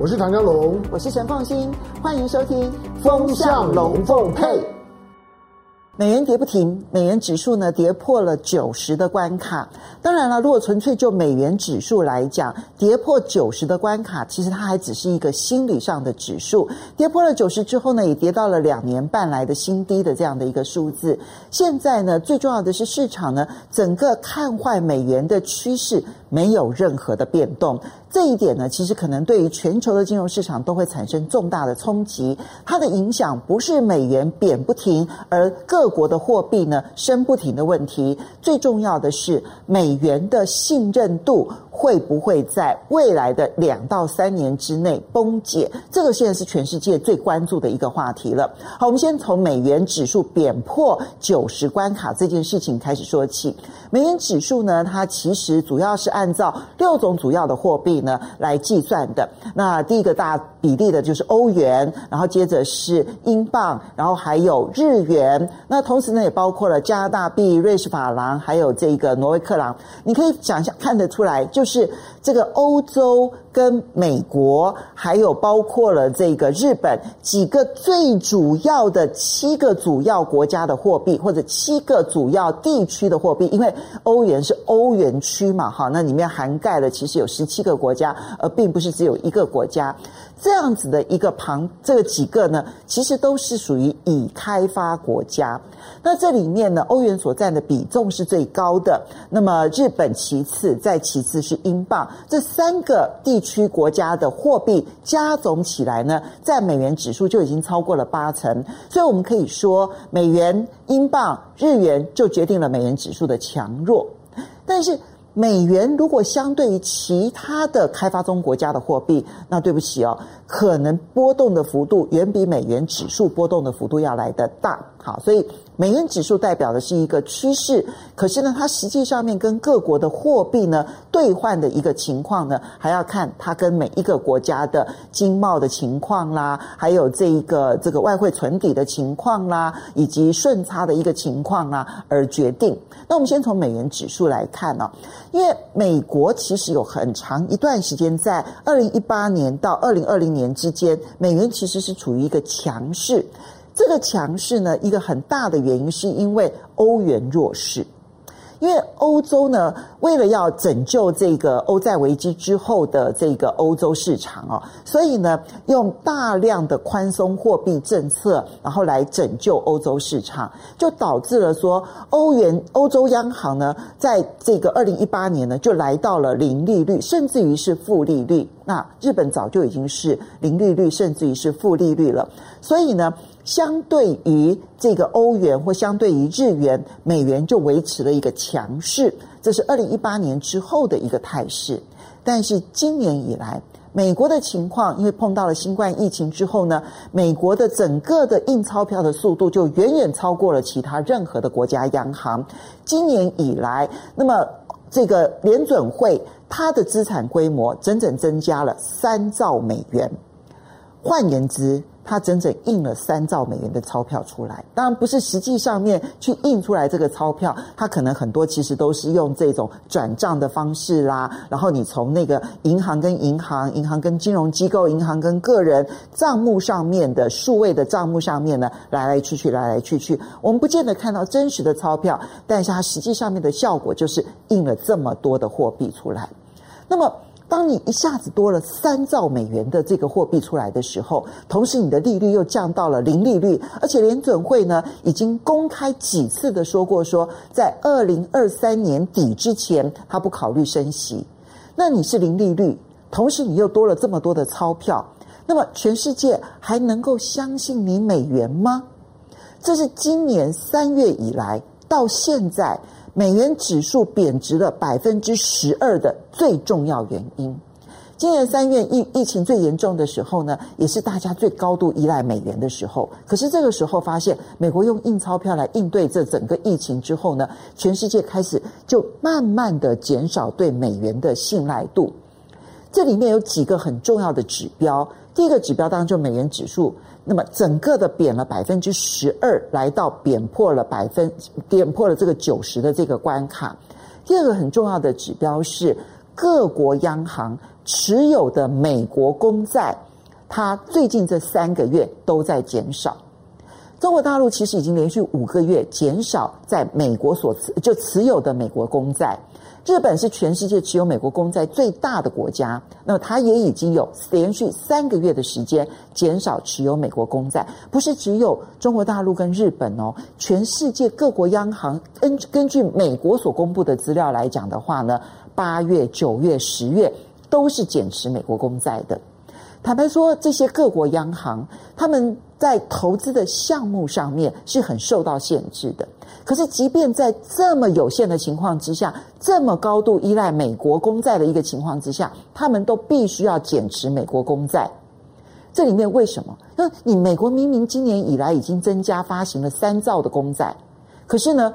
我是唐江龙，我是陈凤新，欢迎收听《风向龙凤配》。美元跌不停，美元指数呢跌破了九十的关卡。当然了，如果纯粹就美元指数来讲，跌破九十的关卡，其实它还只是一个心理上的指数。跌破了九十之后呢，也跌到了两年半来的新低的这样的一个数字。现在呢，最重要的是市场呢，整个看坏美元的趋势没有任何的变动。这一点呢，其实可能对于全球的金融市场都会产生重大的冲击。它的影响不是美元贬不停，而各国的货币呢升不停的问题。最重要的是美元的信任度。会不会在未来的两到三年之内崩解？这个现在是全世界最关注的一个话题了。好，我们先从美元指数贬破九十关卡这件事情开始说起。美元指数呢，它其实主要是按照六种主要的货币呢来计算的。那第一个大比例的就是欧元，然后接着是英镑，然后还有日元。那同时呢，也包括了加拿大币、瑞士法郎，还有这个挪威克朗。你可以想象看得出来，就是这个欧洲。跟美国还有包括了这个日本几个最主要的七个主要国家的货币，或者七个主要地区的货币，因为欧元是欧元区嘛，哈，那里面涵盖了其实有十七个国家，而并不是只有一个国家。这样子的一个旁，这几个呢，其实都是属于已开发国家。那这里面呢，欧元所占的比重是最高的。那么日本其次，再其次是英镑。这三个地区国家的货币加总起来呢，占美元指数就已经超过了八成。所以我们可以说，美元、英镑、日元就决定了美元指数的强弱。但是，美元如果相对于其他的开发中国家的货币，那对不起哦，可能波动的幅度远比美元指数波动的幅度要来得大。好，所以。美元指数代表的是一个趋势，可是呢，它实际上面跟各国的货币呢兑换的一个情况呢，还要看它跟每一个国家的经贸的情况啦，还有这一个这个外汇存底的情况啦，以及顺差的一个情况啦而决定。那我们先从美元指数来看呢，因为美国其实有很长一段时间，在二零一八年到二零二零年之间，美元其实是处于一个强势。这个强势呢，一个很大的原因是因为欧元弱势。因为欧洲呢，为了要拯救这个欧债危机之后的这个欧洲市场哦，所以呢，用大量的宽松货币政策，然后来拯救欧洲市场，就导致了说，欧元欧洲央行呢，在这个二零一八年呢，就来到了零利率，甚至于是负利率。那日本早就已经是零利率，甚至于是负利率了，所以呢。相对于这个欧元或相对于日元，美元就维持了一个强势，这是二零一八年之后的一个态势。但是今年以来，美国的情况，因为碰到了新冠疫情之后呢，美国的整个的印钞票的速度就远远超过了其他任何的国家央行。今年以来，那么这个联准会它的资产规模整整增加了三兆美元，换言之。它整整印了三兆美元的钞票出来，当然不是实际上面去印出来这个钞票，它可能很多其实都是用这种转账的方式啦，然后你从那个银行跟银行、银行跟金融机构、银行跟个人账目上面的数位的账目上面呢，来来去去，来来去去，我们不见得看到真实的钞票，但是它实际上面的效果就是印了这么多的货币出来，那么。当你一下子多了三兆美元的这个货币出来的时候，同时你的利率又降到了零利率，而且联准会呢已经公开几次的说过，说在二零二三年底之前，他不考虑升息。那你是零利率，同时你又多了这么多的钞票，那么全世界还能够相信你美元吗？这是今年三月以来到现在。美元指数贬值了百分之十二的最重要原因。今年三月疫疫情最严重的时候呢，也是大家最高度依赖美元的时候。可是这个时候发现，美国用印钞票来应对这整个疫情之后呢，全世界开始就慢慢的减少对美元的信赖度。这里面有几个很重要的指标。第一个指标当然就美元指数，那么整个的贬了百分之十二，来到贬破了百分贬破了这个九十的这个关卡。第二个很重要的指标是各国央行持有的美国公债，它最近这三个月都在减少。中国大陆其实已经连续五个月减少在美国所持就持有的美国公债。日本是全世界持有美国公债最大的国家，那么它也已经有连续三个月的时间减少持有美国公债。不是只有中国大陆跟日本哦，全世界各国央行根根据美国所公布的资料来讲的话呢，八月、九月、十月都是减持美国公债的。坦白说，这些各国央行他们在投资的项目上面是很受到限制的。可是，即便在这么有限的情况之下，这么高度依赖美国公债的一个情况之下，他们都必须要减持美国公债。这里面为什么？那你美国明明今年以来已经增加发行了三兆的公债，可是呢，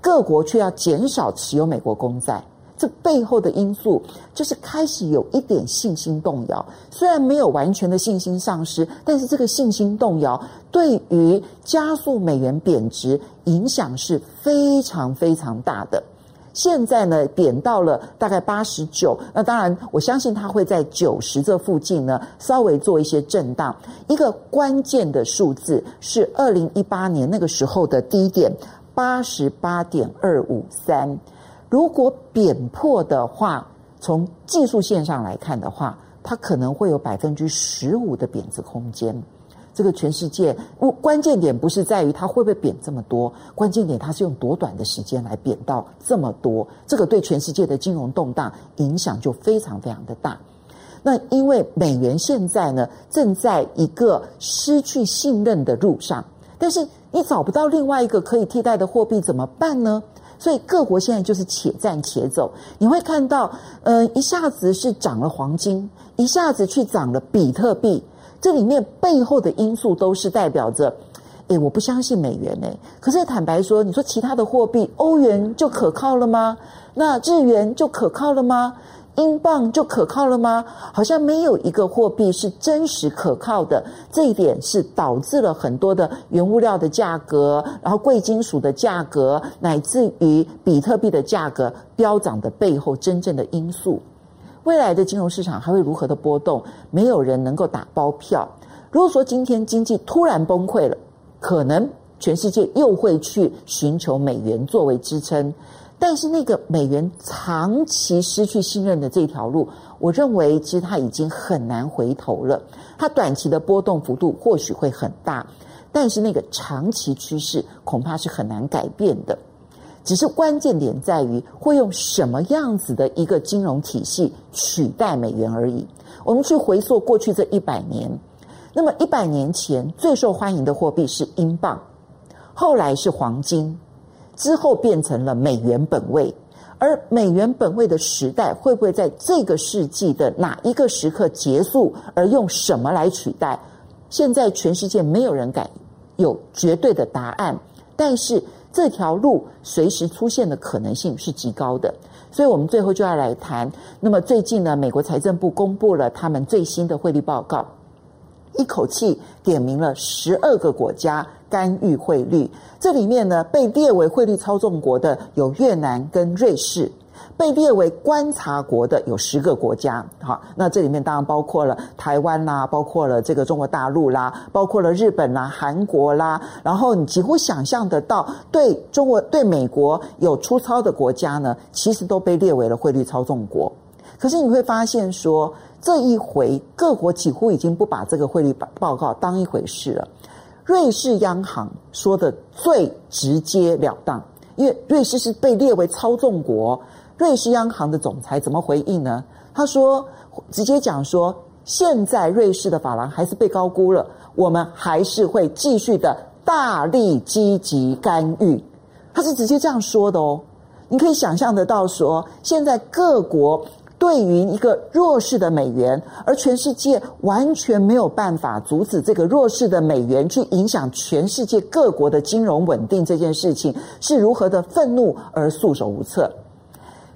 各国却要减少持有美国公债。这背后的因素就是开始有一点信心动摇，虽然没有完全的信心丧失，但是这个信心动摇对于加速美元贬值影响是非常非常大的。现在呢，贬到了大概八十九，那当然我相信它会在九十这附近呢稍微做一些震荡。一个关键的数字是二零一八年那个时候的低点八十八点二五三。如果贬破的话，从技术线上来看的话，它可能会有百分之十五的贬值空间。这个全世界，关键点不是在于它会不会贬这么多，关键点它是用多短的时间来贬到这么多。这个对全世界的金融动荡影响就非常非常的大。那因为美元现在呢，正在一个失去信任的路上，但是你找不到另外一个可以替代的货币怎么办呢？所以各国现在就是且战且走，你会看到，嗯，一下子是涨了黄金，一下子去涨了比特币，这里面背后的因素都是代表着，诶，我不相信美元诶，可是坦白说，你说其他的货币，欧元就可靠了吗？那日元就可靠了吗？英镑就可靠了吗？好像没有一个货币是真实可靠的，这一点是导致了很多的原物料的价格，然后贵金属的价格，乃至于比特币的价格飙涨的背后真正的因素。未来的金融市场还会如何的波动？没有人能够打包票。如果说今天经济突然崩溃了，可能全世界又会去寻求美元作为支撑。但是那个美元长期失去信任的这条路，我认为其实它已经很难回头了。它短期的波动幅度或许会很大，但是那个长期趋势恐怕是很难改变的。只是关键点在于会用什么样子的一个金融体系取代美元而已。我们去回溯过去这一百年，那么一百年前最受欢迎的货币是英镑，后来是黄金。之后变成了美元本位，而美元本位的时代会不会在这个世纪的哪一个时刻结束？而用什么来取代？现在全世界没有人敢有绝对的答案，但是这条路随时出现的可能性是极高的。所以我们最后就要来谈。那么最近呢，美国财政部公布了他们最新的汇率报告，一口气点名了十二个国家。干预汇率，这里面呢，被列为汇率操纵国的有越南跟瑞士，被列为观察国的有十个国家。好，那这里面当然包括了台湾啦，包括了这个中国大陆啦，包括了日本啦、韩国啦。然后你几乎想象得到，对中国、对美国有出操的国家呢，其实都被列为了汇率操纵国。可是你会发现说，这一回各国几乎已经不把这个汇率报告当一回事了。瑞士央行说的最直截了当，因为瑞士是被列为操纵国。瑞士央行的总裁怎么回应呢？他说：“直接讲说，现在瑞士的法郎还是被高估了，我们还是会继续的大力积极干预。”他是直接这样说的哦。你可以想象得到说，现在各国。对于一个弱势的美元，而全世界完全没有办法阻止这个弱势的美元去影响全世界各国的金融稳定，这件事情是如何的愤怒而束手无策。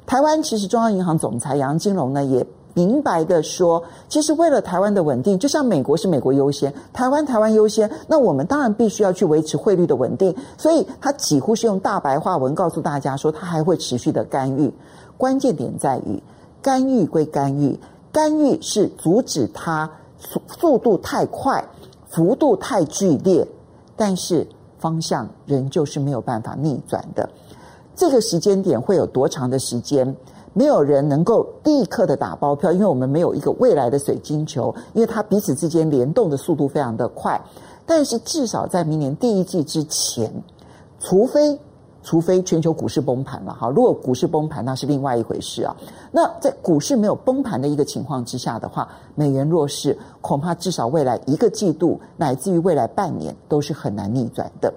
台湾其实中央银行总裁杨金龙呢也明白的说，其实为了台湾的稳定，就像美国是美国优先，台湾台湾优先，那我们当然必须要去维持汇率的稳定。所以他几乎是用大白话文告诉大家说，他还会持续的干预。关键点在于。干预归干预，干预是阻止它速速度太快、幅度太剧烈，但是方向仍旧是没有办法逆转的。这个时间点会有多长的时间？没有人能够立刻的打包票，因为我们没有一个未来的水晶球，因为它彼此之间联动的速度非常的快。但是至少在明年第一季之前，除非除非全球股市崩盘了哈，如果股市崩盘那是另外一回事啊。那在股市没有崩盘的一个情况之下的话，美元弱势，恐怕至少未来一个季度乃至于未来半年都是很难逆转的。